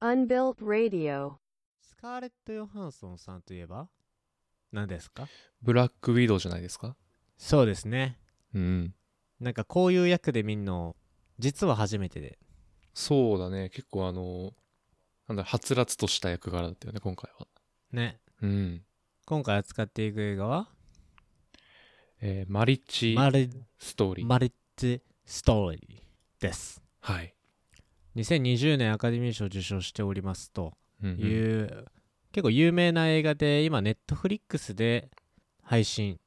Unbuilt Radio. スカーレット・ヨハンソンさんといえば？何ですか？ブラックウィドウじゃないですか？そうですねうん。なんかこういう役で見んの実は初めてでそうだね。結構あの、なんだ、はつらつとした役柄だったよね、今回は。ねうん。今回扱っていく映画は？えーマリッチマリストーリー。マリッジストーリーですはい。2020年アカデミー賞を受賞しておりますとうんうんいう、結構有名な映画で今ネットフリックスで配信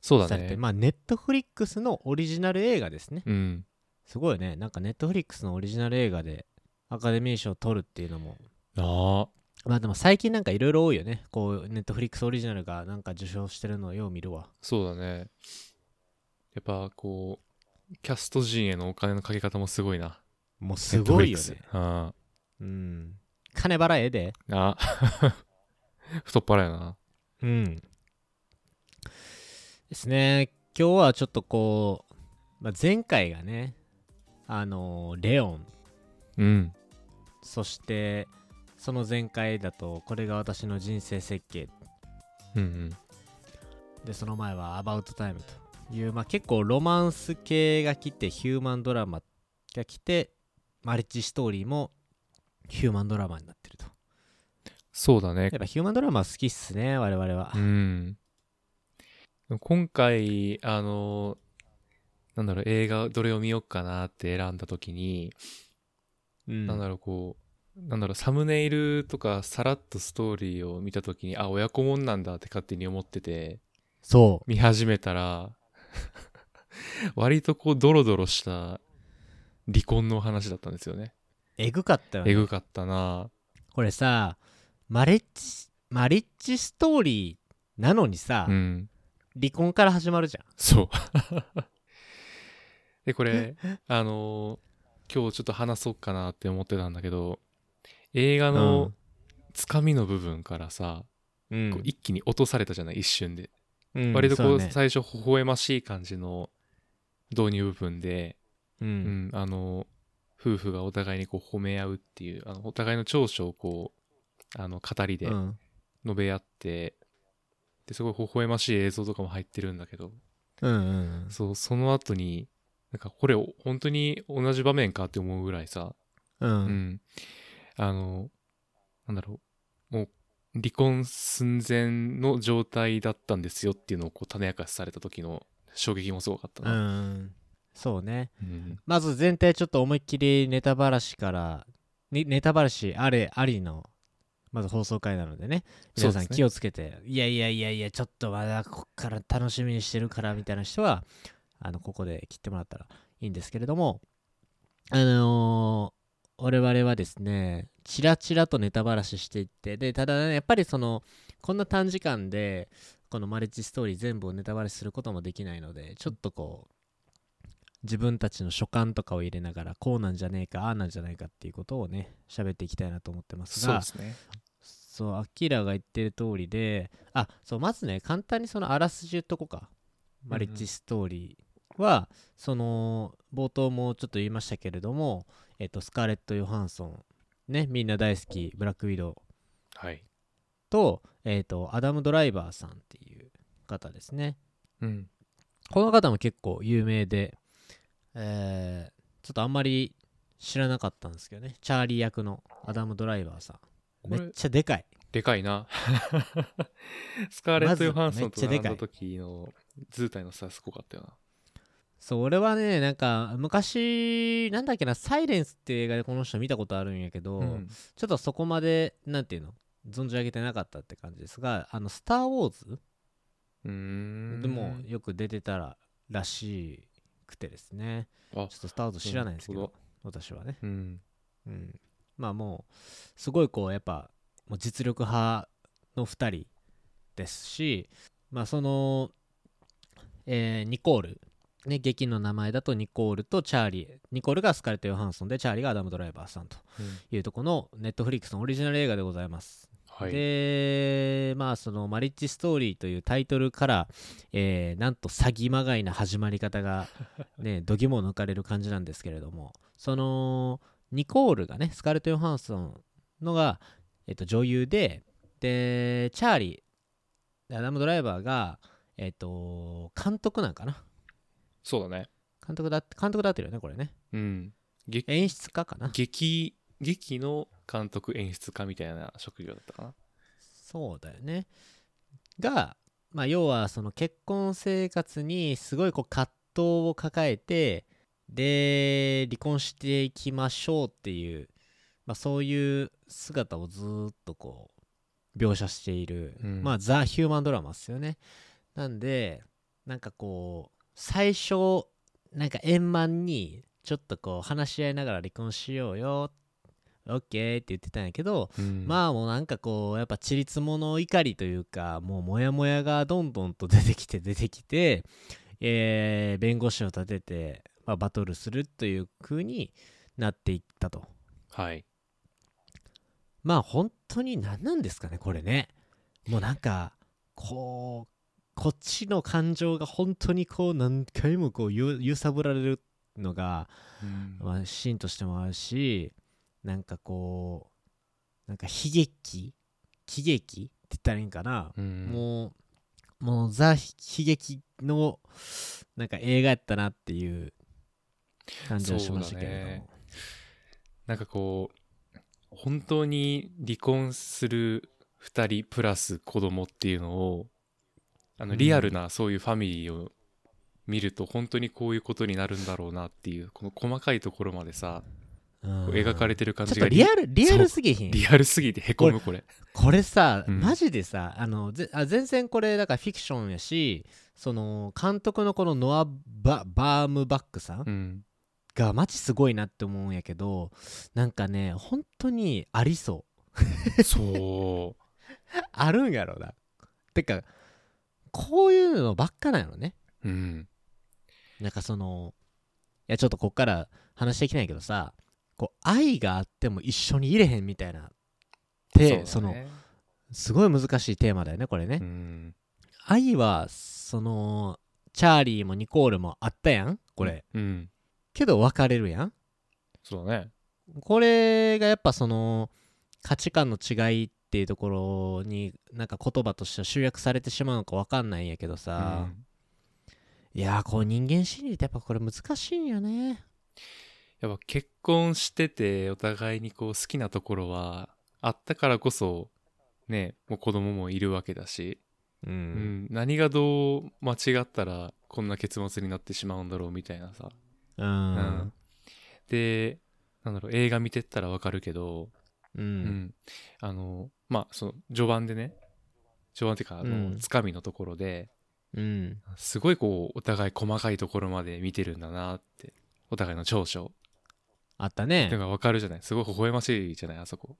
そうだされて、ね。まあネットフリックスのオリジナル映画ですねうん。すごいねなんかネットフリックスのオリジナル映画でアカデミー賞を取るっていうのもああ、まあでも最近なんかいろいろ多いよねこうネットフリックスオリジナルがなんか受賞してるのをよう見るわそうだね。やっぱこう、キャスト陣へのお金のかけ方もすごいな。もうすごいよねあうん金払えであ。あ 太っ腹やな。うんですね今日はちょっとこう、まあ、前回がねあのーレオンうん。そしてその前回だとこれが私の人生設計うんうん。でその前は「About Time」という、まあ、結構ロマンス系が来てヒューマンドラマが来てマリッジストーリーもヒューマンドラマになってるとそうだねやっ。ぱヒューマンドラマ好きっすね我々はうん。今回、あの、なんだろう、映画どれを見よっかなって選んだ時に、うんなんだろう、こう、なんだろう、サムネイルとかさらっとストーリーを見た時に、あ、親子もんなんだって勝手に思ってて、そう見始めたら、割とこう、ドロドロした離婚の話だったんですよね。えぐかったよねえぐかったなこれさマリッジマリッジストーリーなのにさ、うん。離婚から始まるじゃんそう。で、これ、あのー今日ちょっと話そうかなって思ってたんだけど、映画のつかみの部分からさ、うん一気に落とされたじゃない、一瞬で。うん。割とこう、ね。最初、微笑ましい感じの導入部分で、ううんん、あの、夫婦がお互いにこう褒め合うっていう、あのお互いの長所をこう、あの、語りでうん。述べ合って、で、すごい微笑ましい映像とかも入ってるんだけど、うんうんそう、その後に、なんかこれ本当に同じ場面かって思うぐらいさ、うん。う、うんん。あの、なんだろう、もう離婚寸前の状態だったんですよっていうのをこう種明かしされた時の衝撃もすごかったうな。ん。そうね。うん。まず前提ちょっと思いっきりネタばらしからにネタばらしあれありのまず放送回なのでね。皆さん気をつけて、いやいやいやいやちょっとまだこっから楽しみにしてるからみたいな人はあのここで切ってもらったらいいんですけれども。あのー我々はですねチラチラとネタばらししていってでただねやっぱりそのこんな短時間でこのマリッジストーリー全部をネタバレすることもできないのでちょっとこう自分たちの所感とかを入れながらこうなんじゃねえかああなんじゃないかっていうことをね喋っていきたいなと思ってますがそうですね。そうアキラが言ってる通りであそうまずね簡単にそのあらすじ言っとこうかマリッジストーリーは、その冒頭もちょっと言いましたけれどもえっとスカーレット・ヨハンソンねみんな大好きブラックウィドウはい。と,、えっとアダム・ドライバーさんっていう方ですねうん。この方も結構有名で、えーちょっとあんまり知らなかったんですけどねチャーリー役のアダム・ドライバーさんめっちゃでかいでかいな。スカーレット・ヨハンソンとまずめっちゃでかい並んだ時の図体の差すごかったよな。そう俺はねなんか昔なんだっけな「サイレンスっていう映画でこの人見たことあるんやけど、うん。ちょっとそこまでなんていうの存じ上げてなかったって感じですがあの「スター・ウォーズ？うー」ん。でもよく出てたららしくてですね。あちょっと「スター・ウォーズ」知らないんですけど本私はね。うん。うん、まあもうすごいこうやっぱもう実力派の2人ですしまあその、えーニコールね劇の名前だとニコールとチャーリー。ニコールがスカーレット・ヨハンソンでチャーリーがアダム・ドライバーさんとうん。いうとこのネットフリックスのオリジナル映画でございます。はい。でまあその「マリッジストーリー」というタイトルから、えーなんと詐欺まがいな始まり方が ね度肝を抜かれる感じなんですけれどもそのニコールがねスカーレット・ヨハンソンのが、えっと女優ででチャーリーアダム・ドライバーがえっと監督なんかなそうだね。監督だ監督だってるよねこれねうん。劇演出家かな劇劇の監督演出家みたいな職業だったかな。そうだよね。が、まあ、要はその結婚生活にすごいこう葛藤を抱えてで離婚していきましょうっていう、まあ、そういう姿をずーっとこう描写している、うんまあザ・ヒューマンドラマですよね。なんでなんかこう最初なんか円満にちょっとこう話し合いながら離婚しようよ。OK って言ってたんやけど、うん。まあもうなんかこうやっぱちりつもの怒りというかもうモヤモヤがどんどんと出てきて出てきて、えー弁護士を立てて、まあ、バトルするという風になっていったと。はい。まあ本当に何なんですかねこれね。もうなんかこうこっちの感情が本当にこう何回もこうゆ揺さぶられるのがうん。まあ、シーンとしてもあるしなんかこうなんか悲劇？喜劇？って言ったらいいんかな、うん。もうもうザ悲劇のなんか映画やったなっていう感じはしましたけれども、ね。なんかこう本当に離婚する2人プラス子供っていうのをあのうん。リアルなそういうファミリーを見ると本当にこういうことになるんだろうなっていうこの細かいところまでさうん。描かれてる感じがリアルリアルすぎひん？リアルすぎてへこむこれこれさ、うん。マジでさあのぜあ全然これだからフィクションやしその監督のこのノアバ・バームバックさん。がマジすごいなって思うんやけどなんかね本当にありそう。そう。あるんやろな。てかこういうのばっかなのね。うん。なんかそのいやちょっとこっから話していきないけどさこう愛があっても一緒にいれへんみたいなでそ,、うだね。のすごい難しいテーマだよねこれね、うん。愛はそのチャーリーもニコールもあったやんこれ、うん。けど別れるやん。そうだね。これがやっぱその価値観の違いっていうところになんか言葉としては集約されてしまうのか分かんないんやけどさ、うん。いやーこう人間心理ってやっぱこれ難しいんよね。やっぱ結婚しててお互いにこう好きなところはあったからこそねもう子供もいるわけだし、ううんん、何がどう間違ったらこんな結末になってしまうんだろうみたいなさ、うん。うん。でなんだろう映画見てったらわかるけど、ううん。んあのまあその序盤でね序盤っていうかあの、うん。つかみのところでうん。すごいこうお互い細かいところまで見てるんだなってお互いの長所。あったね。っていうのがわかるじゃない？すごい微笑ましいじゃないあそこ。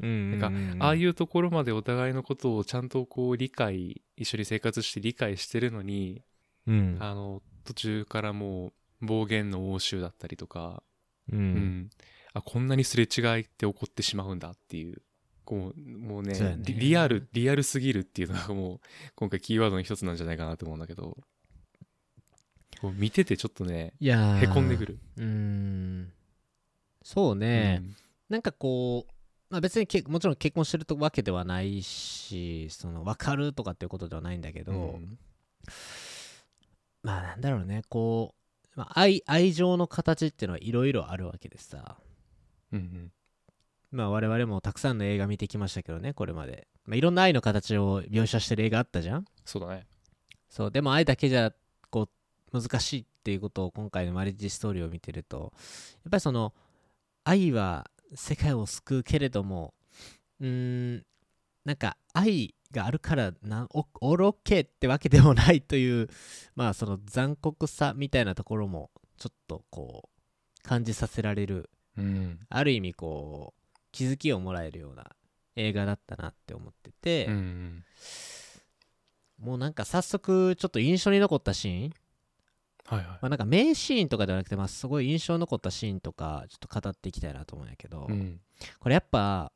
うんなんうんうん。ああいうところまでお互いのことをちゃんとこう理解一緒に生活して理解してるのに、うん。あの途中からもう暴言の応酬だったりとか、ううんんあこんなにすれ違いって起こってしまうんだっていう。こうもうねね。リリアルリアルすぎるっていうのがもう 今回キーワードの一つなんじゃないかなと思うんだけど。こう見ててちょっとねいやー。へこんでくる、うん。そうね、なんかこう、まあ、別にけもちろん結婚してるわけではないしその分かるとかっていうことではないんだけど、うん。まあなんだろうねこう、まあ、愛愛情の形っていうのはいろいろあるわけでさうんうん。まあ我々もたくさんの映画見てきましたけどねこれまで、まあ、いろんな愛の形を描写してる映画あったじゃん？そうだね。そう。でも愛だけじゃこう難しいっていうことを今回のマリッジストーリーを見てるとやっぱりその愛は世界を救うけれどもうーんなんか愛があるからなおケーってわけでもないというまあその残酷さみたいなところもちょっとこう感じさせられるうん。ある意味こう気づきをもらえるような映画だったなって思ってて、うんうん。もうなんか早速ちょっと印象に残ったシーン。はいはい。まあ、なんか名シーンとかではなくて、まあ、すごい印象に残ったシーンとかちょっと語っていきたいなと思うんやけど、うん。これやっぱ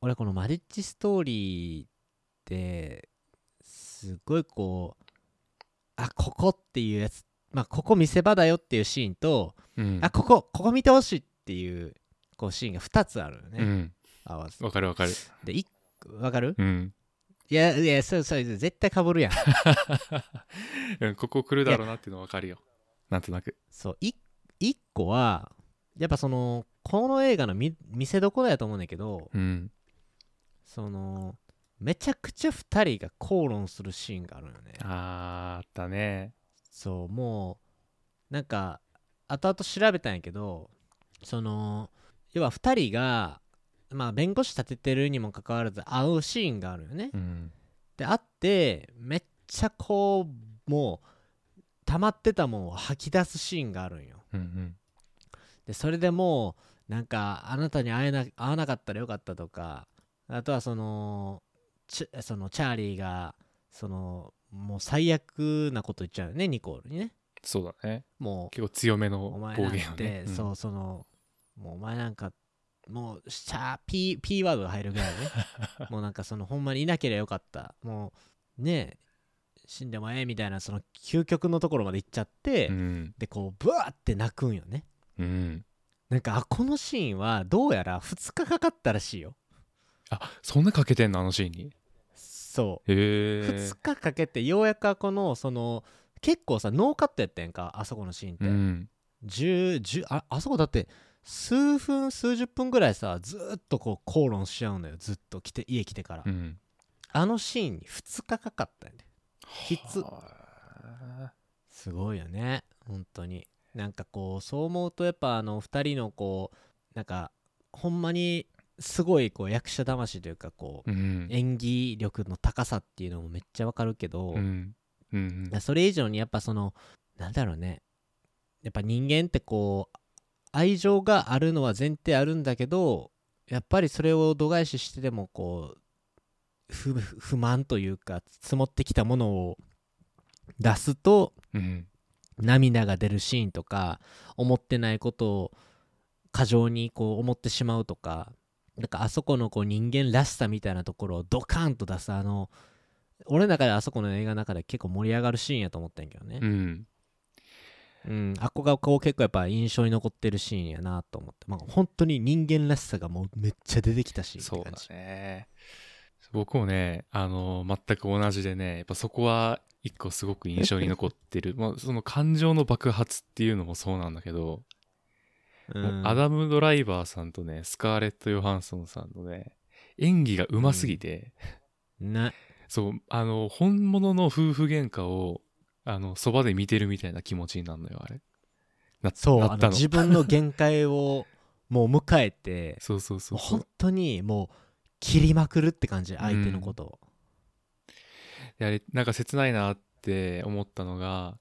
俺このマリッジストーリーってすごいこうあここっていうやつまあここ見せ場だよっていうシーンと、うん。あここここ見てほしいっていうこうシーンが2つあるよね、うん。合わせわかるわかる。でいわかる？うん。いやいやそうそう絶対かぶるやん。うんここ来るだろうなっていうのわかるよ。なんとなく。そうい1個はやっぱそのこの映画の見見せどころやと思うんだけどうん。そのめちゃくちゃ2人が口論するシーンがあるよね。あーあったね。そうもうなんか後々調べたんやけどその要は2人がまあ弁護士立ててるにもかかわらず会うシーンがあるよね。うん。で会ってめっちゃこうもう溜まってたもんを吐き出すシーンがあるんよ。うんうん。でそれでもうなんかあなたに会えな会わなかったらよかったとかあとはそのチャそのチャーリーがそのもう最悪なこと言っちゃうよねニコールにね。そうだね。も結構強めのうお前暴言をね。うん。そうそのもうお前なんかもうシャー P, P ワードが入るぐらいね。もうなんかそのほんまにいなければよかった。もうねえ死んでもええみたいなその究極のところまで行っちゃって、うん。でこうブワーって泣くんよね。うん。なんかあこのシーンはどうやら2日かかったらしいよ。あそんなかけてんのあのシーンに？そう、へえ。2日かけてようやくこのその結構さノーカットやったやんかあそこのシーンって、うん。10 10ああそこだって数分数十分ぐらいさずーっとこう口論しちゃうんだよ。ずっと来て家来てから、うん。あのシーンに2日かかったんできつはすごいよね。本当に。なんかこうそう思うとやっぱあの2人のこうなんかほんまにすごいこう役者魂というかこうあうん。演技力の高さっていうのもめっちゃわかるけど、うん。うん。それ以上にやっぱそのなんだろうね。やっぱ人間ってこう愛情があるのは前提あるんだけどやっぱりそれを度外視してでもこう不不満というか積もってきたものを出すとうん。涙が出るシーンとか思ってないことを過剰にこう思ってしまうとかなんかあそこのこう人間らしさみたいなところをドカーンと出すあの俺の中であそこの映画の中で結構盛り上がるシーンやと思ったんやけどね。う、んうん、あっこがこう結構やっぱ印象に残ってるシーンやなと思って、まあ、本当に人間らしさがもうめっちゃ出てきたシーンそうだね。僕もねあの全く同じでねやっぱそこは一個すごく印象に残ってる。まあその感情の爆発っていうのもそうなんだけど、うん。アダム・ドライバーさんとねスカーレット・ヨハンソンさんのね演技がうますぎて、なそうあの本物の夫婦喧嘩をあのそばで見てるみたいな気持ちになるのよあれ。なそうなったの。あの自分の限界をもう迎えてそうそうそう本当にもう切りまくるって感じ相手のことを、であれなんか切ないなって思ったのが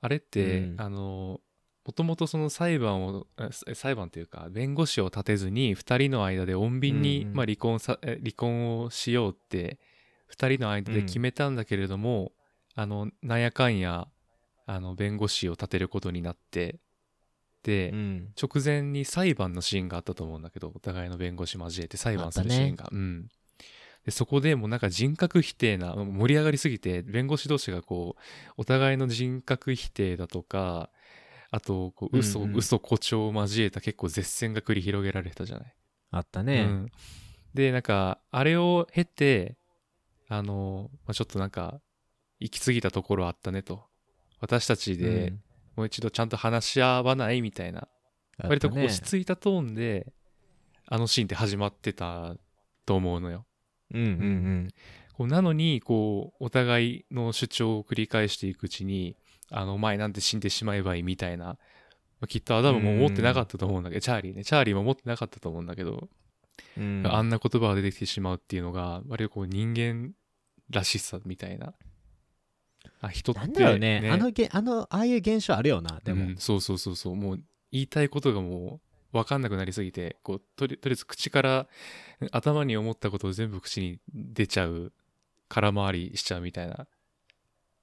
あれって、うん。あのもともとその裁判をあ裁判というか弁護士を立てずに2人の間で穏便に、うんうん。まあ、離婚さえ離婚をしようって2人の間で決めたんだけれども、あのなんやかんやあの弁護士を立てることになってで、うん。直前に裁判のシーンがあったと思うんだけどお互いの弁護士交えて裁判するシーンが、うん。でそこでもうなんか人格否定な盛り上がりすぎて弁護士同士がこうお互いの人格否定だとかあとこう嘘、うんうん。嘘誇張を交えた結構絶戦が繰り広げられたじゃない、あったね、うん、でなんかあれを経てあの、まあ、ちょっとなんか行き過ぎたところあったねと。私たちでうん。もう一度ちゃんと話し合わないみたいな。あったね。割と落ち着いたトーンであのシーンって始まってたと思うのよ。うんうんこうなのにこうお互いの主張を繰り返していくうちにあのお前なんて死んでしまえばいいみたいな、まあきっとアダムも思ってなかったと思うんだけどチャーリーね。チャーリーも思ってなかったと思うんだけど、うんうん。あんな言葉が出てきてしまうっていうのが割とこう人間らしさみたいなあ人ってなんだろうね。あのげあのああいう現象あるよなでも、うんそうそうそうそう。もう言いたいことがもう分かんなくなりすぎてこうとりとりあえず口から頭に思ったことを全部口に出ちゃう空回りしちゃうみたいな。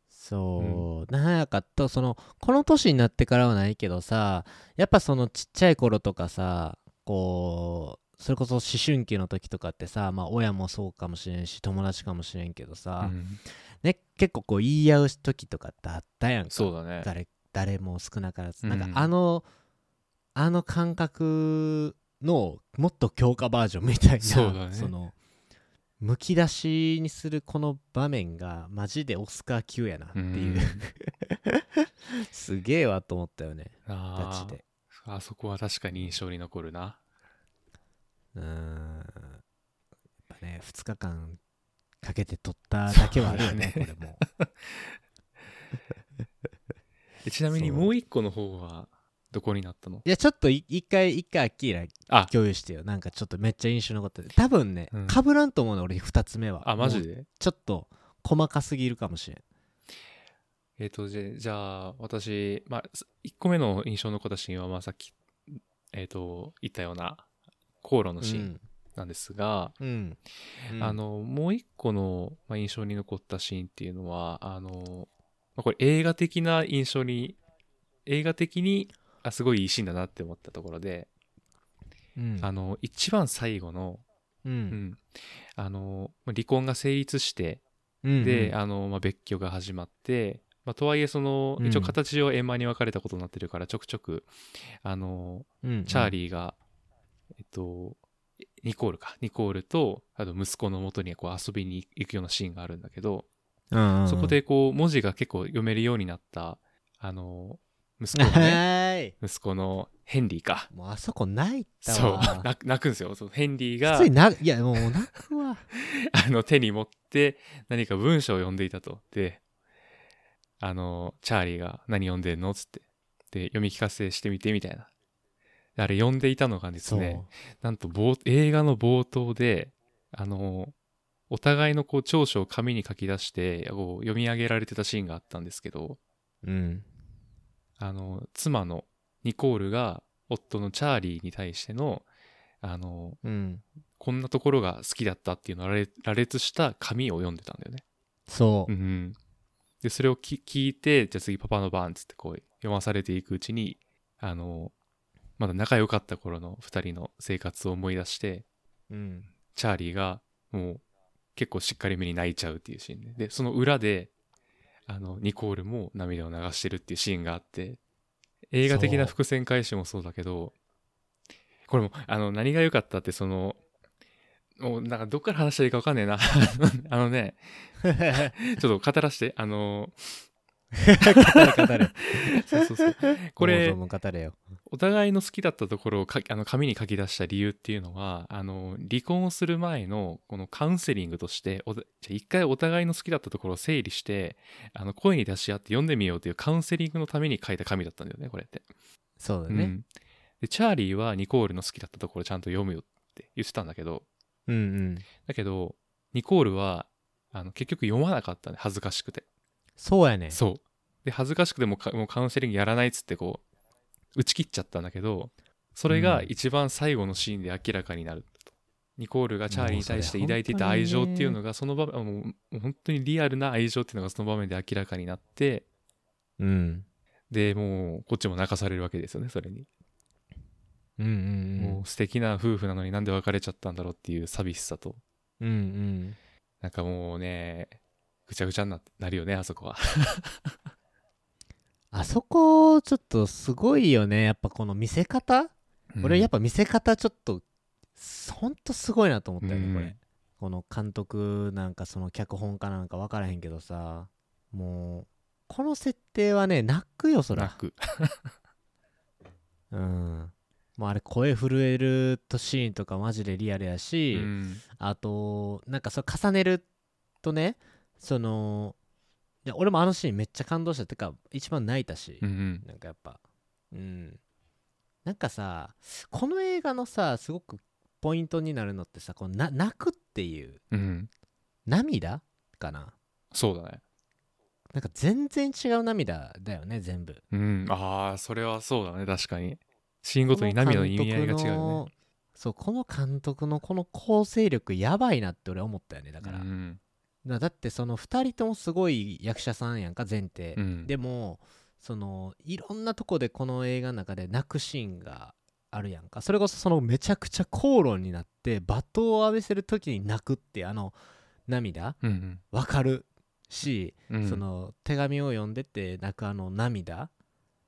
そう、なんやかとそのこの年になってからはないけどさやっぱそのちっちゃい頃とかさこそれこそ思春期の時とかってさまあ親もそうかもしれんし友達かもしれんけどさ、うんね、結構こう言い合う時とかってあったやんか。そうだね。誰誰も少なからず、うん。なんかあのあの感覚のもっと強化バージョンみたいなそうだね。のむき出しにするこの場面がマジでオスカー級やなっていう、うん。すげえわと思ったよね。あー。ガチで。あそこは確かに印象に残るな。うーん。やっぱね2日間かけて撮っただけはあるよねこれも。えちなみにもう一個の方はどこになったの？いやちょっとい一回一回アッキーラあ。共有してよ。なんかちょっとめっちゃ印象に残ってて。多分ね、うん。かぶらんと思うの俺2つ目は。あマジで？ちょっと細かすぎるかもしれん。えっ、とじゃじゃあ私、まあ、1個目の印象に残ったシーンは、まあ、さっき、えっと言ったような口論のシーンなんですが、うん、うん。あのもう一個の、まあ、印象に残ったシーンっていうのはあの、まあ、これ映画的な印象に映画的にあすごいいいシーンだなって思ったところで、うん。あの一番最後の、ううん。ん、あのまあ離婚が成立してうんで、うん。あのまあ、別居が始まって、まあ、とはいえそのうん。一応形上円満に別れたことになってるからちょくちょくあのうん。チャーリーが、えっとニコールか。ニコールとあと息子の元にこう遊びに行くようなシーンがあるんだけど、うんうんそこでこう文字が結構読めるようになったあの息子の はね息子のヘンリーか。もうあそこ泣いたそう。わ泣く泣くんですよ。そうヘンリーが普通にないやもう泣くわ。あの手に持って何か文章を読んでいたと。で、あの、チャーリーが何読んでんの？つって。で、読み聞かせしてみてみたいな。であれ読んでいたのがですね、なんと冒映画の冒頭で、あの、お互いのこう長所を紙に書き出してこう読み上げられてたシーンがあったんですけど、うん。あの、妻のニコールが夫のチャーリーに対しての、あの、うん。こんなところが好きだったっていうのを羅列した紙を読んでたんだよね。そう。うんうん、でそれをき聞いてじゃあ次パパの番っつってこう読まされていくうちにあのまだ仲良かった頃の2人の生活を思い出してうんチャーリーがもう結構しっかりめに泣いちゃうっていうシーンででその裏であのニコールも涙を流してるっていうシーンがあって映画的な伏線回収もそうだけどこれもあの何が良かったってそのもうなんかどっから話したらいいか分かんねえな。あのね ちょっと語らして。あの語れ そうそうそう。これお互いの好きだったところをかあの紙に書き出した理由っていうのはあの離婚をする前のこのカウンセリングとしておじゃあ一回お互いの好きだったところを整理してあの声に出し合って読んでみようというカウンセリングのために書いた紙だったんだよねこれって。そうだね。うん。でチャーリーはニコールの好きだったところちゃんと読むよって言ってたんだけどうんうん。だけどニコールはあの結局読まなかったね恥ずかしくて。そうやね。そう。で、恥ずかしくてもかもうカウンセリングやらないっつってこう、打ち切っちゃったんだけど、それがうん一番最後のシーンで明らかになると。ニコールがチャーリーに対して抱いていた愛情っていうのが、その場面、もう本当にリアルな愛情っていうのがその場面で明らかになって、うんで、もうこっちも泣かされるわけですよね、それに。うんうんもう素敵な夫婦なのになんで別れちゃったんだろうっていう寂しさと、うんうんなんかもうね、ぐちゃぐちゃにななるよね、あそこは。あそこちょっとすごいよね。やっぱこの見せ方？俺やっぱ、ぱ見せ方ちょっとほんとすごいなと思ったよねこれうん。この監督なんかその脚本家なんか分からへんけどさ。もうこの設定はね泣くよそら。泣く。うん。もうあれ声震えるとシーンとかマジでリアルやし、うん。あとなんかそれ重ねるとねそのいや俺もあのシーンめっちゃ感動したってか一番泣いたし、うんうん。なんかやっぱ。うん。なんかさこの映画のさすごくポイントになるのってさこのな泣くっていう。うん。涙？かな？そうだね。なんか全然違う涙だよね全部。うん、ああ、それはそうだね、確かに。シーンごとに涙の意味合いが違うね。そうこの監督のこの構成力やばいなって俺は思ったよねだから、うんだだってその2人ともすごい役者さんやんか前提、うん、でもそのいろんなとこでこの映画の中で泣くシーンがあるやんか。それこそそのめちゃくちゃ口論になって罵倒を浴びせる時に泣くってあの涙？うんわかるし、うん。うんその手紙を読んでて泣くあの涙？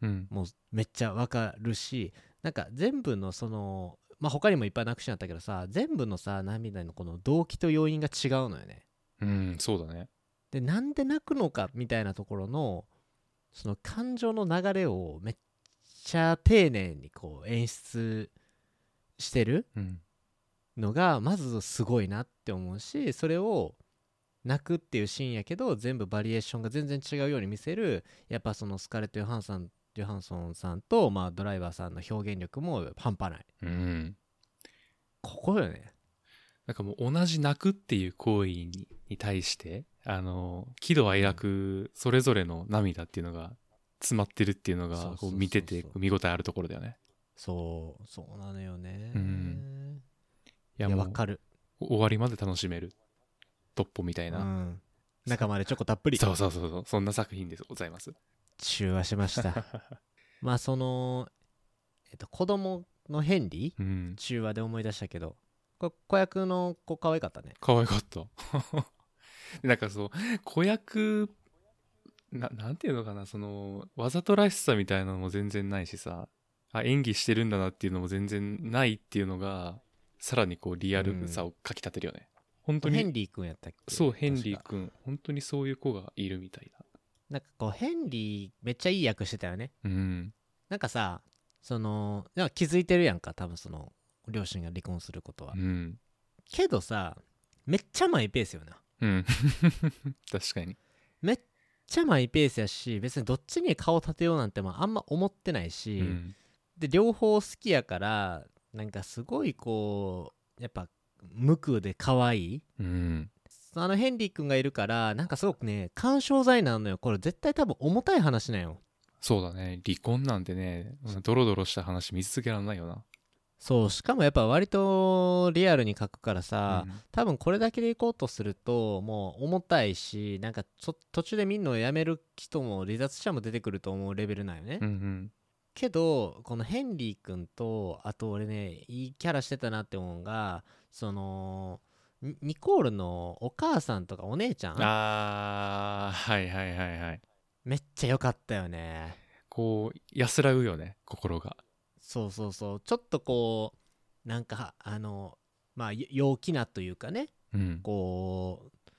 うん。もうめっちゃわかるしなんか全部のそのまあ他にもいっぱい泣くシーンあったけどさ全部のさ涙のこの動機と要因が違うのよねうんそうだね。でなんで泣くのかみたいなところのその感情の流れをめっちゃ丁寧にこう演出してるうんのがまずすごいなって思うしそれを泣くっていうシーンやけど全部バリエーションが全然違うように見せるやっぱそのスカーレット・ヨハンさんヨハンソンさんと、まあ、ドライバーさんの表現力も半端ない。うん。ここよねなんかもう同じ泣くっていう行為にに対してあの喜怒哀楽それぞれの涙っていうのが詰まってるっていうのがこう見てて見応えあるところだよね。そうそうなのよね。うん。いいやわかる。終わりまで楽しめるトッポみたいうな、ん。中までチョコたっぷり。そうそうそうそう。そんな作品でございます。中和しました。まあそのえっと子供のヘンリー？うん。中和で思い出したけどこ子役の子可愛かったね。可愛かった。なんかそう子役ななんていうのかなそのわざとらしさみたいなのも全然ないしさ。あ演技してるんだなっていうのも全然ないっていうのがさらにこうリアルさをかきたてるよね、本当にヘンリー君やったっけ？そうヘンリー君本当にそういう子がいるみたいだなんかこうヘンリーめっちゃいい役してたよね。うん。なんかさその気づいてるやんか多分その両親が離婚することは、うん。けどさめっちゃマイペースよな。うん。確かに。めっちゃマイペースやし別にどっちに顔立てようなんてまああんま思ってないし、うん。で両方好きやからなんかすごいこうやっぱ無垢で可愛いうん。あのヘンリー君がいるからなんかすごくね干渉剤なのよ。これ絶対多分重たい話なんよ。そうだね。離婚なんてねドロドロした話見続けられないよなそうしかもやっぱ割とリアルに書くからさ、うん。多分これだけでいこうとするともう重たいしなんかちょ途中で見んのをやめる人も離脱者も出てくると思うレベルなんよね、うんうん。けどこのヘンリー君とあと俺ねいいキャラしてたなって思うのがそのニニコールのお母さんとかお姉ちゃんあーはいはいはいはい。めっちゃ良かったよね。こう安らぐよね心がそうそうそう。ちょっとこうなんかあのまあよ陽気なというかね。うん。こう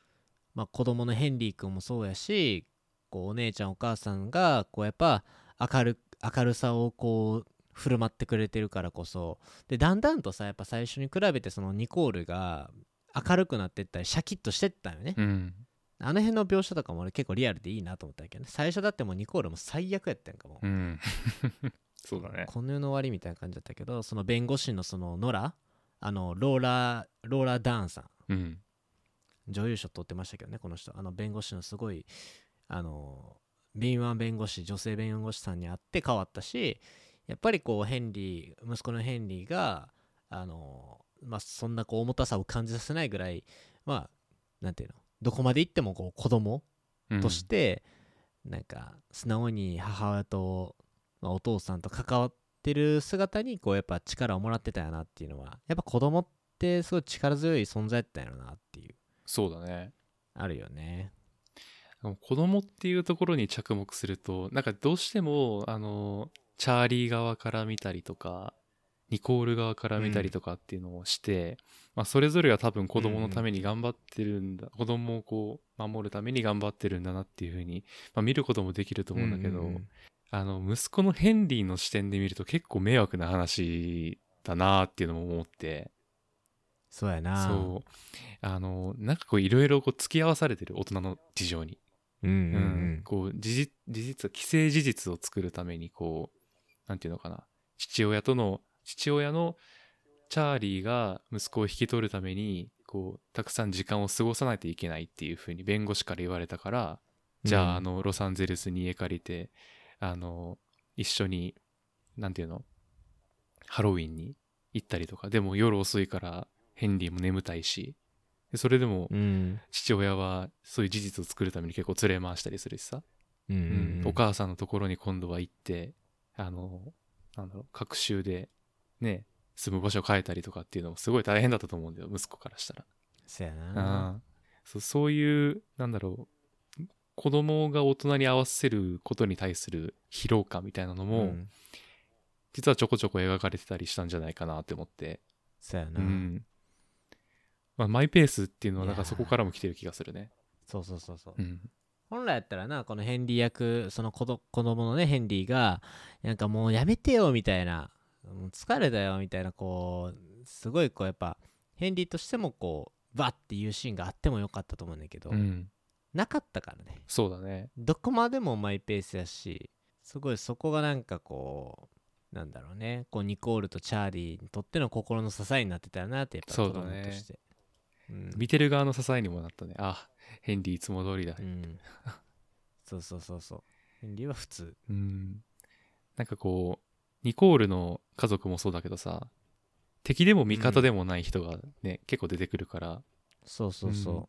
まあ子供のヘンリー君もそうやしこうお姉ちゃんお母さんがこうやっぱ明る明るさをこう振る舞ってくれてるからこそ。でだんだんとさやっぱ最初に比べてそのニコールが明るくなってったりシャキッとしてったよね、うん。あの辺の描写とかも俺結構リアルでいいなと思ったけどね。最初だってもうニコールも最悪やったやんかもう。うん そうだね。この世の終わりみたいな感じだったけどその弁護士のそのノラあのローラローラ・ダーンさん。うん。女優賞取ってましたけどねこの人。あの弁護士のすごいあの敏腕弁護士女性弁護士さんに会って変わったしやっぱりこうヘンリー息子のヘンリーがあのまあそんなこう重たさを感じさせないぐらいまあなんていうの？どこまで行ってもこう子供うんとして、なんか素直に母親と、まあ、お父さんと関わってる姿にこうやっぱ力をもらってたよなっていうのはやっぱ子供ってすごい力強い存在だったんやろなっていう。そうだね。あるよね。子供っていうところに着目するとなんかどうしてもあのチャーリー側から見たりとかニコール側から見たりとかっていうのをして、まあ、それぞれは多分子供のために頑張ってるんだ、子供をこう守るために頑張ってるんだなっていうふうに、まあ、見ることもできると思うんだけど、うんうんうんあの息子のヘンリーの視点で見ると結構迷惑な話だなっていうのも思って。そうやな。そう。あのなんかこういろいろこう付き合わされてる大人の事情に。うんうんううん。んこう事実事実既成事実を作るためにこうなんていうのかな。父親との父親のチャーリーが息子を引き取るためにこうたくさん時間を過ごさないといけないっていうふうに弁護士から言われたからじゃあ,、うん。あのロサンゼルスに家借りてあの一緒になんていうの？ハロウィンに行ったりとか。でも夜遅いからヘンリーも眠たいし。でそれでもうん。父親はそういう事実を作るために結構連れ回したりするしさ、うんうんうん。お母さんのところに今度は行ってあのなんだろう隔週でね住む場所変えたりとかっていうのもすごい大変だったと思うんだよ息子からしたら。そやな。そうそういうなんだろう子供が大人に合わせることに対する疲労感みたいなのも、うん。実はちょこちょこ描かれてたりしたんじゃないかなって思って。そやな、うん。まあマイペースっていうのはなんかそこからも来てる気がするね。そうそうそうそう、うん。本来やったらなこのヘンリー役その子ど子供のねヘンリーがなんかもうやめてよみたいなもう疲れたよみたいなこうすごいこうやっぱヘンリーとしてもこうバッっていうシーンがあってもよかったと思うんだけど、うんなかったからね。そうだね。どこまでもマイペースやしすごいそこがなんかこうなんだろうね。こうニコールとチャーリーにとっての心の支えになってたよなってやっぱ子そうだね。供として。うん。見てる側の支えにもなったね。あヘンリーいつも通りだ。うん、そうそうそうそう。ヘンリーは普通。うん。なんかこうニコールの家族もそうだけどさ敵でも味方でもない人がね、結構出てくるから。そうそうそ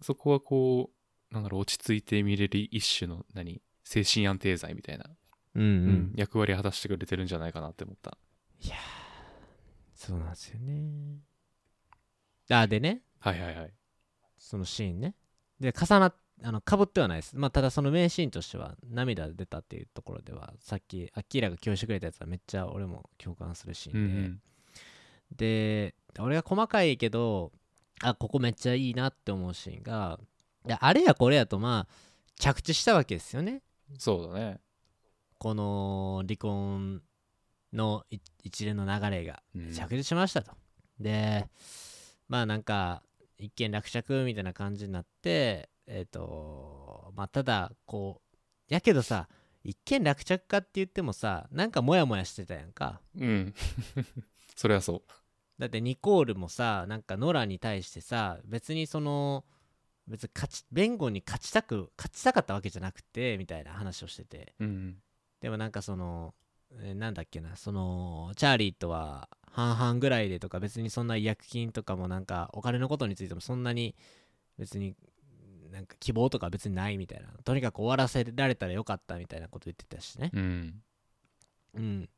そこはこうなんだろう落ち着いて見れる一種の何精神安定剤みたいな、ううんうん、うん役割果たしてくれてるんじゃないかなって思った。いやーそうなんですよね。あでね。はいはいはい。そのシーンね。で重なっあのかぶってはないです。まあただその名シーンとしては涙出たっていうところではさっきアッキーラが共有してくれたやつはめっちゃ俺も共感するシーうんうンで、ん。で俺が細かいけどあここめっちゃいいなって思うシーンがいやあれやこれやとまあ着地したわけですよね。そうだね、この離婚のい一連の流れが。うん。着地しましたと。でまあなんか一見落着みたいな感じになってえっ、とまあただこうやけどさ一見落着かって言ってもさなんかモヤモヤしてたやんか。うん。それはそう。だってニコールもさなんかノラに対してさ別にその別に勝ち弁護に勝ちたく勝ちたかったわけじゃなくてみたいな話をしててうんでもなんかその、えーなんだっけな、その、チャーリーとは半々ぐらいでとか、別にそんな違約金とかもなんか、お金のことについてもそんなに、別に、なんか希望とかは別にないみたいな。とにかく終わらせられたらよかったみたいなこと言ってたしね。うんうん。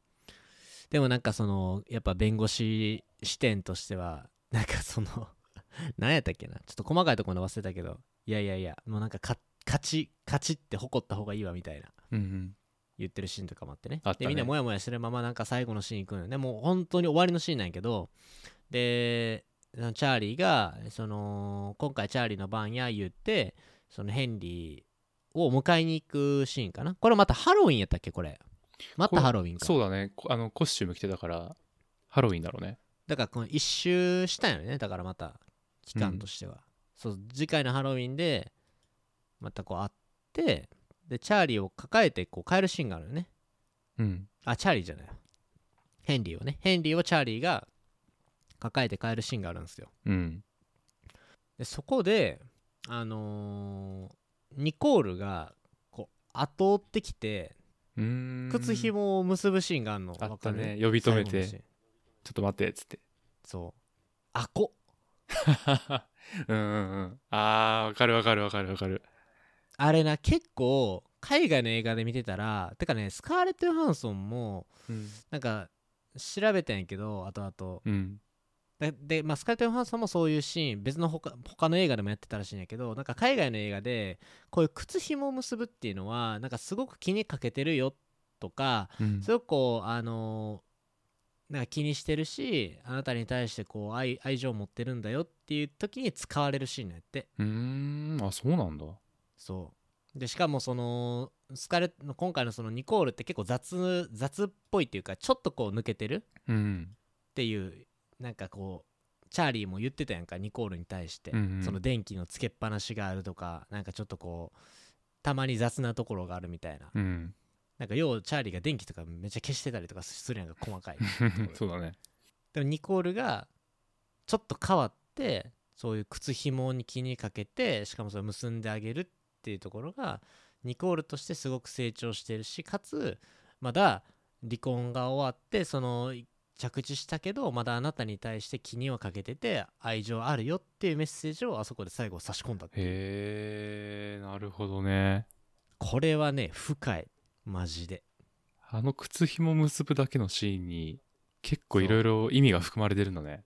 でもなんかその、やっぱ弁護士視点としては、なんかその、何やったっけな。ちょっと細かいところで忘れたけど、いやいやいや、もうなんかか勝ち、勝ちって誇った方がいいわみたいな。うんうん。言ってるシーンとかもあってね。でみんなモヤモヤしてるままなんか最後のシーン行くのよ。ねもう本当に終わりのシーンなんやけど。でチャーリーがその今回チャーリーの番や言ってそのヘンリーを迎えに行くシーンかな。これまたハロウィンやったっけこれ。またハロウィンか。そうだね。こあのコスチューム着てたからハロウィンだろうね。だからこの一周したんよね。だからまた期間としては、そう次回のハロウィンでまたこう会ってでチャーリーを抱えてこう帰るシーンがあるよねうんあ、チャーリーじゃない。ヘンリーをね。ヘンリーをチャーリーが抱えて帰るシーンがあるんですよ。うんで、そこで、あのーニコールが、こう、後追ってきて、うーん靴紐を結ぶシーンがあるの。あったね呼び止めてちょっと待ってっつってそう。あこ。うんうんうん。あーわかるわかるわかるわかる。あれな、結構、海外の映画で見てたら、てかね、スカーレット・ヨハンソンも、うん。なんか、調べたんやけど、後々。うん。でで、まあ、スカーレット・ヨハンソンもそういうシーン別の他他の映画でもやってたらしいんやけどなんか海外の映画でこういう靴紐を結ぶっていうのはなんかすごく気にかけてるよとかうん。すごくこうあのーなんか気にしてるしあなたに対してこう愛愛情を持ってるんだよっていう時に使われるシーンなんやって。うーん。あそうなんだ。そう。でしかもそのスカーレの今回のそのニコールって結構雑雑っぽいっていうかちょっとこう抜けてるうん。っていうなんかこうチャーリーも言ってたやんかニコールに対して、うんうん。その電気のつけっぱなしがあるとかなんかちょっとこうたまに雑なところがあるみたいな、うんなんかようチャーリーが電気とかめっちゃ消してたりとかするやんか細かい そうだね。でもニコールがちょっと変わってそういう靴紐に気にかけてしかもそれ結んであげるっていうところがニコールとしてすごく成長してるしかつまだ離婚が終わってその着地したけどまだあなたに対して気にはかけてて愛情あるよっていうメッセージをあそこで最後差し込んだっていう。へえなるほどね。これはね深いマジで。あの靴紐結ぶだけのシーンに結構いろいろ意味が含まれてるのね。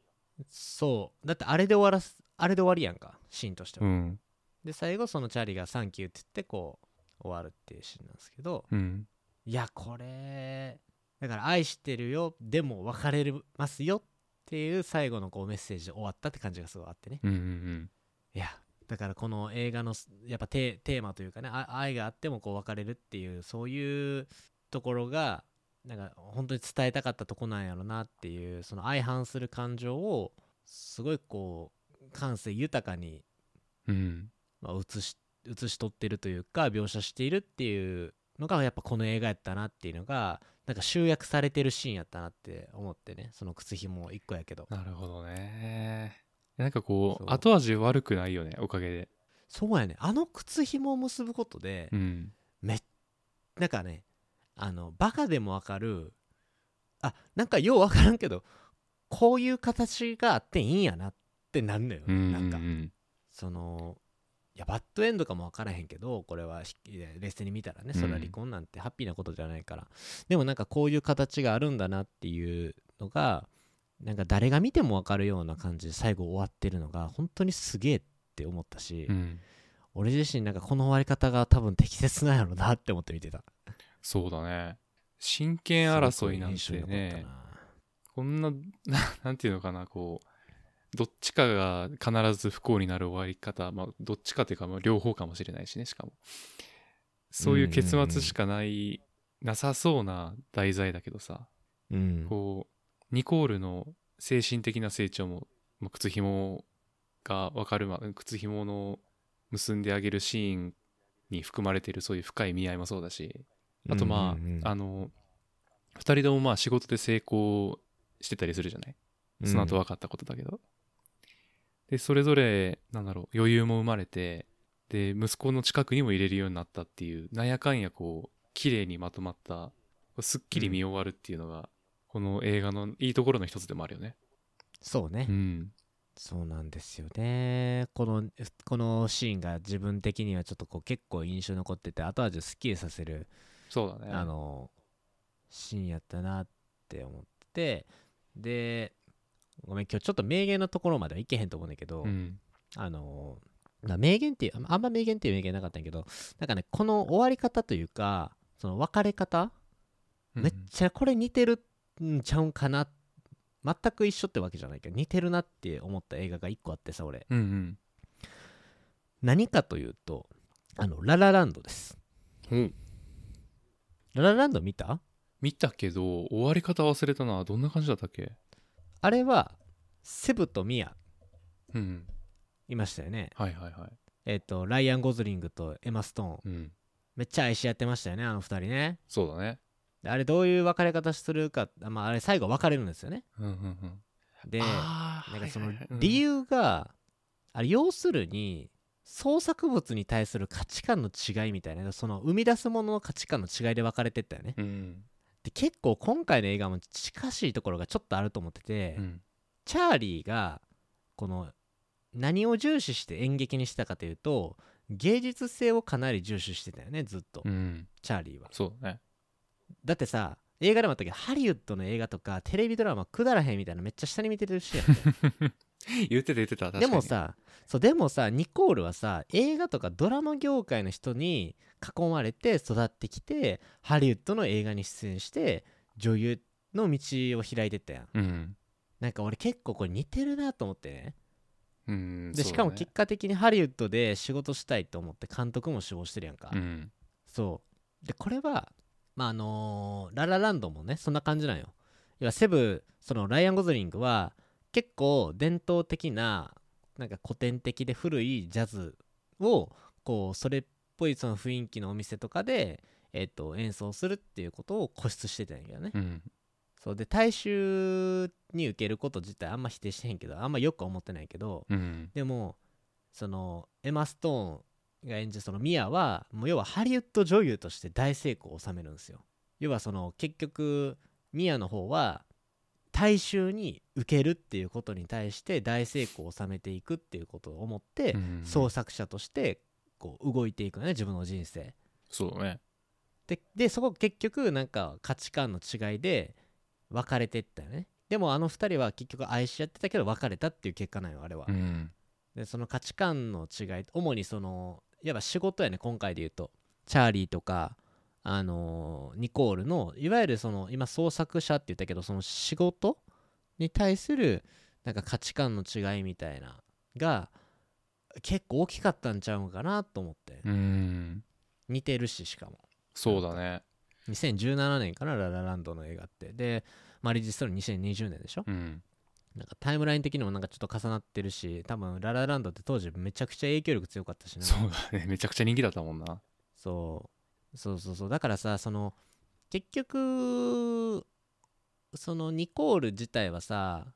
そう。だってあれで終わらすあれで終わりやんかシーンとしては、うん。で最後そのチャーリーが「サンキュー」って言ってこう終わるっていうシーンなんですけどうん。いやこれだから「愛してるよでも別れますよ」っていう最後のこうメッセージで終わったって感じがすごいあってね。うんうん。いやだからこの映画のすやっぱテテーマというかねあ愛があってもこう別れるっていうそういうところがなんか本当に伝えたかったとこなんやろなっていうその相反する感情をすごいこう感性豊かに、うん。うんまあ、映し映し取ってるというか描写しているっていうのがやっぱこの映画やったなっていうのがなんか集約されてるシーンやったなって思ってねその靴ひも1個やけど。なるほどねなんかこうそう。後味悪くないよねおかげで。そうやね。あの靴ひもを結ぶことで、うん。めなんかねあのバカでもわかるあなんかようわからんけどこういう形があっていいんやなってなんのよ、うんなんかうん。そのいやバッドエンドかもわからへんけどこれはひ冷静に見たらねそれは離婚なんてハッピーなことじゃないから、でもなんかこういう形があるんだなっていうのがなんか誰が見てもわかるような感じで最後終わってるのが本当にすげえって思ったし、うん。俺自身なんかこの終わり方が多分適切なんやろなって思って見てた。そうだね。真剣争いなんてねこんなな なんていうのかなこうどっちかが必ず不幸になる終わり方まあどっちかというかまあ両方かもしれないしねしかも。そういう結末しかない、なさそうな題材だけどさ。うん。こうニコールの精神的な成長も、まあ、靴紐が分かるま靴紐の結んであげるシーンに含まれているそういう深い見合いもそうだしあとまあ、うんうんうん。あの2人ともまあ仕事で成功してたりするじゃない？その後分かったことだけど、でそれぞれなんだろう余裕も生まれてで息子の近くにも入れるようになったっていうなんやかんやこう綺麗にまとまったすっきり見終わるっていうのが、この映画のいいところの一つでもあるよね。そうね、うん。そうなんですよね。このこのシーンが自分的にはちょっとこう結構印象に残ってて後味をすっきりさせる、そうだね。あのシーンやったなって思ってでごめん今日ちょっと名言のところまではいけへんと思うんだけど、うん。あのまあ名言っていうあんま名言っていう名言なかったんやけどなんかねこの終わり方というかその別れ方めっちゃこれ似てるんちゃうんかな？全く一緒ってわけじゃないけど似てるなって思った映画が一個あってさ俺。うんうん。何かというとあのララランドです。う。んララランド見た？見たけど終わり方忘れたな。どんな感じだったっけ？あれはセブとミアうんいましたよね。はいはいはい。えっ、とライアン・ゴズリングとエマ・ストーン。うん。めっちゃ愛し合ってましたよねあの二人ね。そうだね。であれどういう別れ方するかあまああれ最後別れるんですよね。うんうんうん。でなんかそのはいはい。はいうん。理由が、あれ要するに創作物に対する価値観の違いみたいなその生み出すものの価値観の違いで分かれてったよね。うん。で結構今回の映画も近しいところがちょっとあると思ってて、うん。チャーリーがこの何を重視して演劇にしたかというと芸術性をかなり重視してたよねずっと、うん。チャーリーは。そうだねだってさ映画でもあったけどハリウッドの映画とかテレビドラマくだらへんみたいなめっちゃ下に見てるしやん 言ってた言ってた確かに。でもさそうでもさニコールはさ映画とかドラマ業界の人に囲まれて育ってきてハリウッドの映画に出演して女優の道を開いてったやん。うん。なんか俺結構これ似てるなと思ってね。うんでしかも結果的にハリウッドで仕事したいと思って監督も志望してるやんか、うん。そう。でこれはまああのーララランドもねそんな感じなんよ。要はセブそのライアン・ゴズリングは結構伝統的ななんか古典的で古いジャズをこうそれっぽいその雰囲気のお店とかで、えっと演奏するっていうことを固執してたんやけどね、うん。そう。で大衆に受けること自体あんま否定してへんけどあんまよくは思ってないけどうん。でもそのエマ・ストーンが演じるそのミアはもう要はハリウッド女優として大成功を収めるんですよ。要はその結局ミアの方は大衆に受けるっていうことに対して大成功を収めていくっていうことを思って、うん創作者としてこう動いていくのね自分の人生。そうだね。ででそこ結局なんか価値観の違いで別れてったよね。でもあの2人は結局愛し合ってたけど別れたっていう結果なんよあれは、うん。でその価値観の違い主にそのいわば仕事やね今回で言うと。チャーリーとかあのーニコールのいわゆるその今創作者って言ったけどその仕事に対するなんか価値観の違いみたいなが結構大きかったんちゃうんかなと思って。うん。似てるししかも。そうだね。2017年かなララランドの映画って。でマリージストーリー2020年でしょ。うんなんかタイムライン的にもなんかちょっと重なってるし多分ララランドって当時めちゃくちゃ影響力強かったしな。そうだね。めちゃくちゃ人気だったもんな。そう。そうそうそう。だからさその結局そのニコール自体はさ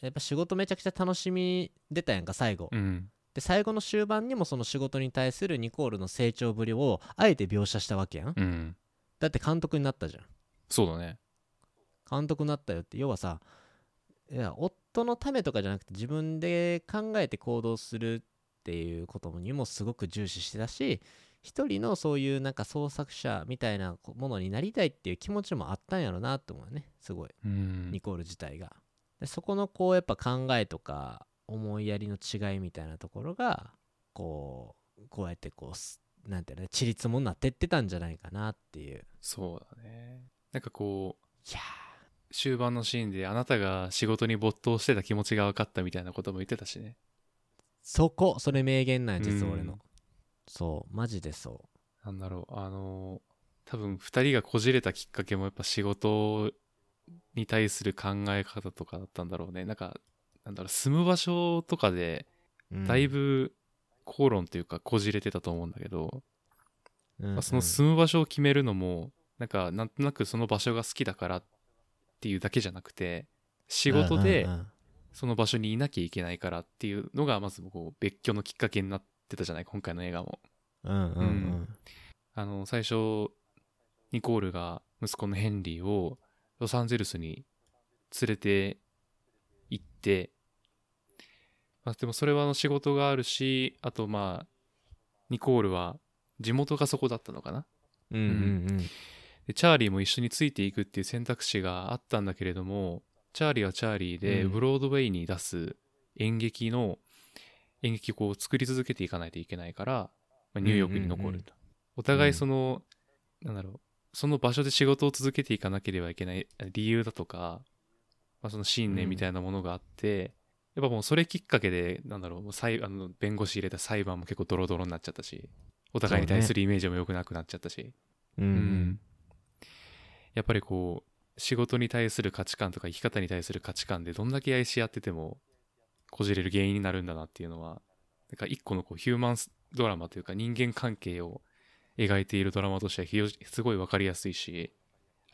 やっぱ仕事めちゃくちゃ楽しみ出たやんか最後、うん。で最後の終盤にもその仕事に対するニコールの成長ぶりをあえて描写したわけやん。うん。だって監督になったじゃん。そうだね。監督になったよって。要はさいや夫のためとかじゃなくて自分で考えて行動するっていうことにもすごく重視してたし一人のそういうなんか創作者みたいなものになりたいっていう気持ちもあったんやろなと思うねすごい。うん。ニコール自体が。でそこのこうやっぱ考えとか思いやりの違いみたいなところがこうこうやってこうすなんていうのちりつもになってってたんじゃないかなっていう。そうだね。なんかこういや終盤のシーンであなたが仕事に没頭してた気持ちが分かったみたいなことも言ってたしね。そこそれ名言なんや実はうん俺の。そうマジでそなんだろうあの多分2人がこじれたきっかけもやっぱ仕事に対する考え方とかだったんだろうね。なんかなんだろう住む場所とかでう、うん。だいぶ口論というかこじれてたと思うんだけど、うん。まあその住む場所を決めるのもなんかなんとなくその場所が好きだからっていうだけじゃなくて仕事でうんうんその場所にいなきゃいけないからっていうのがまずこう別居のきっかけになってたじゃない今回の映画も。うんうんうん。あの最初ニコールが息子のヘンリーをロサンゼルスに連れて行って、まあ、でもそれはあの仕事があるしあとまあニコールは地元がそこだったのかな。うん。うんでチャーリーも一緒についていくっていう選択肢があったんだけれどもチャーリーはチャーリーでうん。ブロードウェイに出す演劇の演劇をこう作り続けていかないといけないから、まあ、ニューヨークに残うんうんうんると、お互いその、なんだろうその場所で仕事を続けていかなければいけない理由だとか、まあ、その信念みたいなものがあって、やっぱもうそれきっかけでなんだろうもう裁あの弁護士入れた裁判も結構ドロドロになっちゃったしお互いに対するイメージも良くなくなっちゃったし、うん。うんやっぱりこう仕事に対する価値観とか生き方に対する価値観でどんだけ愛し合っててもこじれる原因になるんだなっていうのはなんか一個のこうヒューマンスドラマというか人間関係を描いているドラマとしてはすごい分かりやすいし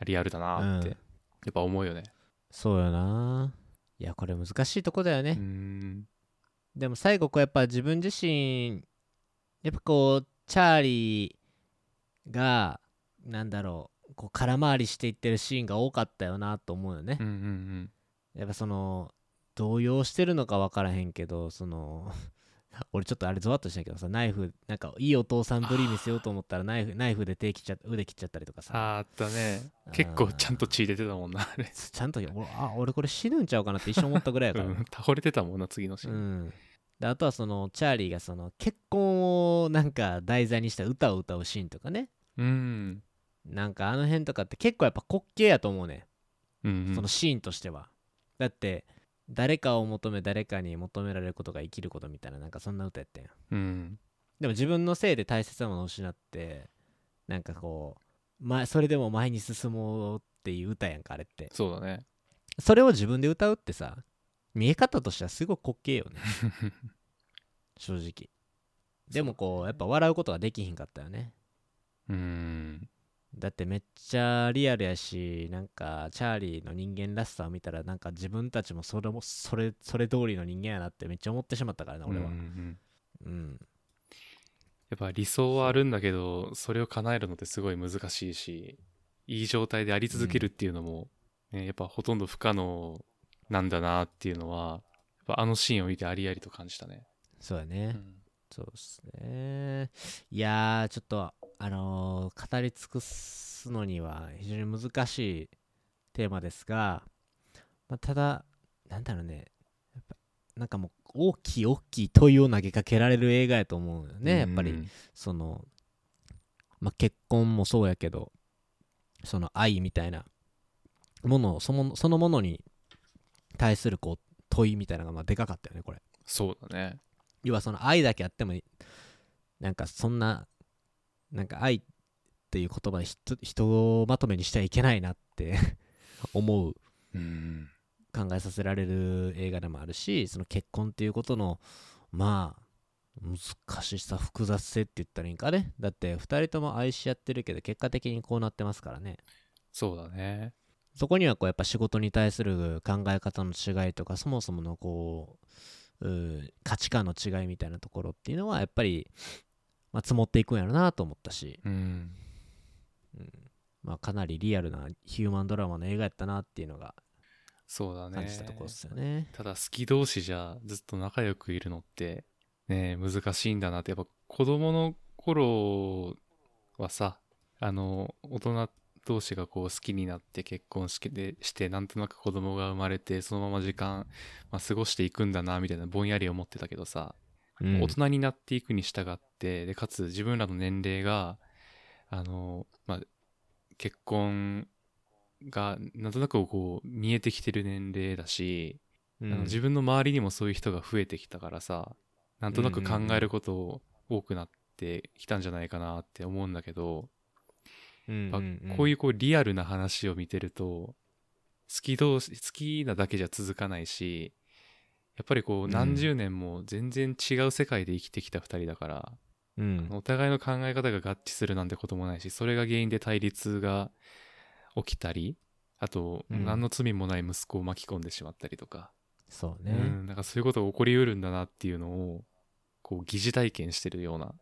リアルだなってうん。やっぱ思うよね。そうよな。いやこれ難しいとこだよね、でも最後こうやっぱ自分自身やっぱこうチャーリーがなんだろうこう空回りしていってるシーンが多かったよなと思うよね。うん、うんやっぱその動揺してるのか分からへんけどその 俺ちょっとあれゾワッとしたけどさナイフなんかいいお父さんぶり見せようと思ったらナイフナイフで手切っちゃ腕切っちゃったりとかうん、さ。あーあったね。結構ちゃんと血出てたもんなあれ、ちゃんと俺あ俺これ死ぬんちゃうかなって一瞬思ったぐらいやから、うん、倒れてたもんな次のシーうン、ん、であとはそのチャーリーがその結婚をなんか題材にした歌を歌うシーンとかね。うんなんかあの辺とかって結構やっぱ滑稽やと思うね、うんうん。そのシーンとしては。だって誰かを求め誰かに求められることが生きることみたいななんかそんな歌やったんや。うん。でも自分のせいで大切なものを失ってなんかこう、ま、それでも前に進もうっていう歌やんかあれって。そうだね。それを自分で歌うってさ見え方としてはすごい滑稽よね。正直。でもこうやっぱ笑うことができひんかったよね。うんだってめっちゃリアルやしなんかチャーリーの人間らしさを見たらなんか自分たちもそれもそれそれ通りの人間やなってめっちゃ思ってしまったからな俺はうんうん。うんうん。やっぱ理想はあるんだけどそれを叶えるのってすごい難しいしいい状態であり続けるっていうのも、ね、やっぱほとんど不可能なんだなっていうのはやっぱあのシーンを見てありありと感じたね。そうやね、うん。そうっすね。いやーちょっとあのー語り尽くすのには非常に難しいテーマですが、まあ、ただなんだろうね。やっぱなんかもう大きい大きい問いを投げかけられる映画やと思うよねやっぱり。うんその、まあ、結婚もそうやけどその愛みたいなものをそのそのものに対するこう問いみたいなのがまあでかかったよねこれ。そうだね。要はその愛だけあってもなんかそんななんか愛っていう言葉で人人をまとめにしてはいけないなって 思う。うん考えさせられる映画でもあるしその結婚っていうことのまあ難しさ複雑性って言ったらいいんかね。だって2人とも愛し合ってるけど結果的にこうなってますからね。そうだね。そこにはこうやっぱ仕事に対する考え方の違いとかそもそものこう価値観の違いみたいなところっていうのはやっぱり、まあ、積もっていくんやろなと思ったし、うん。まあ、かなりリアルなヒューマンドラマの映画やったなっていうのがそうだね。感じたところですよね。ただ好き同士じゃずっと仲良くいるのってね難しいんだなって。やっぱ子供の頃はさあの大人同士がこう好きになって結婚式でしてなんとなく子供が生まれてそのまま時間、まあ、過ごしていくんだなみたいなぼんやり思ってたけどさ、うん大人になっていくに従ってでかつ自分らの年齢があの、まあ、結婚がなんとなくこう見えてきてる年齢だし、うあのん自分の周りにもそういう人が増えてきたからさなんとなく考えること多くなってきたんじゃないかなって思うんだけど、こういうこうリアルな話を見てると好き同士好きなだけじゃ続かないしやっぱりこううん。何十年も全然違う世界で生きてきた2人だから、うん。お互いの考え方が合致するなんてこともないしそれが原因で対立が起きたりあと、うん。何の罪もない息子を巻き込んでしまったりとか、そうね、うん、なんかそういうことが起こりうるんだなっていうのをこう疑似体験してるような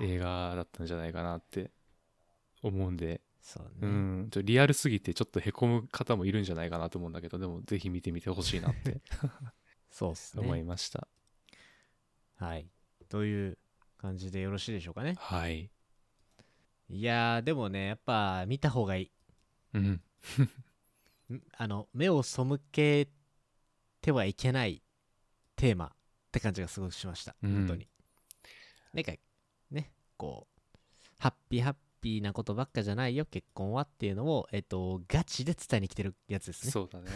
映画だったんじゃないかなって思うんで、そうね、うん、ちょリアルすぎてちょっとへこむ方もいるんじゃないかなと思うんだけどでもぜひ見てみてほしいなって そうっす思いねました、はい。という感じでよろしいでしょうかね。はい、いやーでもねやっぱ見た方がいい。うん、ん あの目を背けてはいけないテーマって感じがすごくしました、うん。本当に。なんかねこうハッピーハッピーなことばっかじゃないよ結婚はっていうのをえっとガチで伝えに来てるやつですね。そうだね。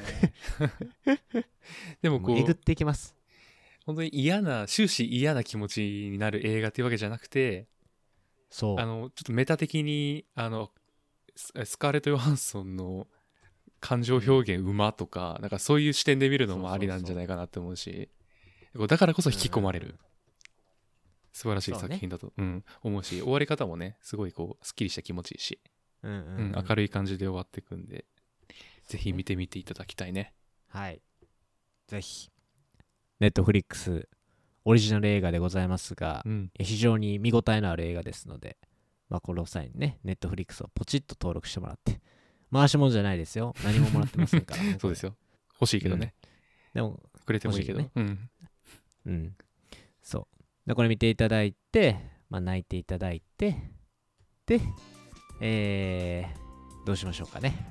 でもこもうえぐっうていきます。本当に嫌な終始嫌な気持ちになる映画っていうわけじゃなくてそう。あのちょっとメタ的にあのススカーレット・ヨハンソンの感情表現馬とかなんかそういう視点で見るのもありなんじゃないかなって思うしこうだからこそ引き込まれうんる素晴らしい作品だと、うん、思うし終わり方もねすごいこうすっきりした気持ちいいし、うんうんううんん明るい感じで終わっていくんでぜひ見てみていただきたいね。はい。ぜひ。ネットフリックスオリジナル映画でございますがう、ん。非常に見応えのある映画ですので、まあ、この際にね、ネットフリックスをポチッと登録してもらって、回し物じゃないですよ。何ももらってませんから。そうですよ。欲しいけどね、でも、くれてもいいけど、欲しいうん。うん。で、これ見ていただいて、まあ、泣いていただいて、で、えー、どうしましょうかね。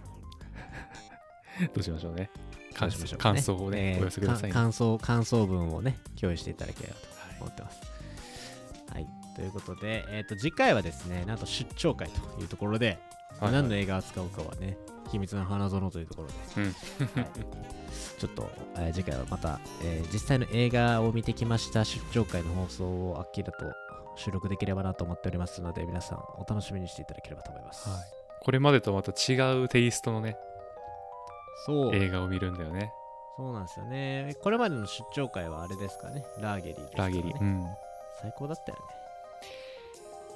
どうしましょうねど感うしましょうか感想をね、えーお寄せくださいねか感想、感想文をね、共有していただければと思ってます。はい。ということで、えっ、と、次回はですね、なんと出張会というところで、はい何の映画を扱うかはね、秘密の花園というところで、うん。ちょっと、えー次回はまた、えー実際の映画を見てきました出張会の放送をアッキーだと収録できればなと思っておりますので、皆さんお楽しみにしていただければと思います。はい。これまでとまた違うテイストのねそう、映画を見るんだよね。そうなんですよね。これまでの出張会はあれですかね、ラーゲリーね。ラーゲリうん。最高だったよね。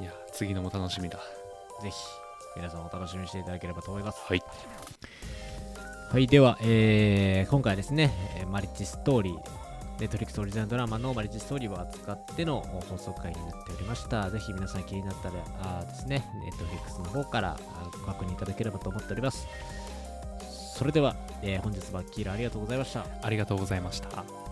いや次のも楽しみだ。ぜひ皆さんお楽しみにしていただければと思います。はいはい、では、えー今回はですね、えーマリッジストーリー、ネットフリックスオリジナルドラマのマリッジストーリーを扱っての放送回になっておりました。ぜひ皆さん気になったらあーですね、ネットフリックスの方からあご確認いただければと思っております。それでは、えー本日はキーラありがとうございました。ありがとうございました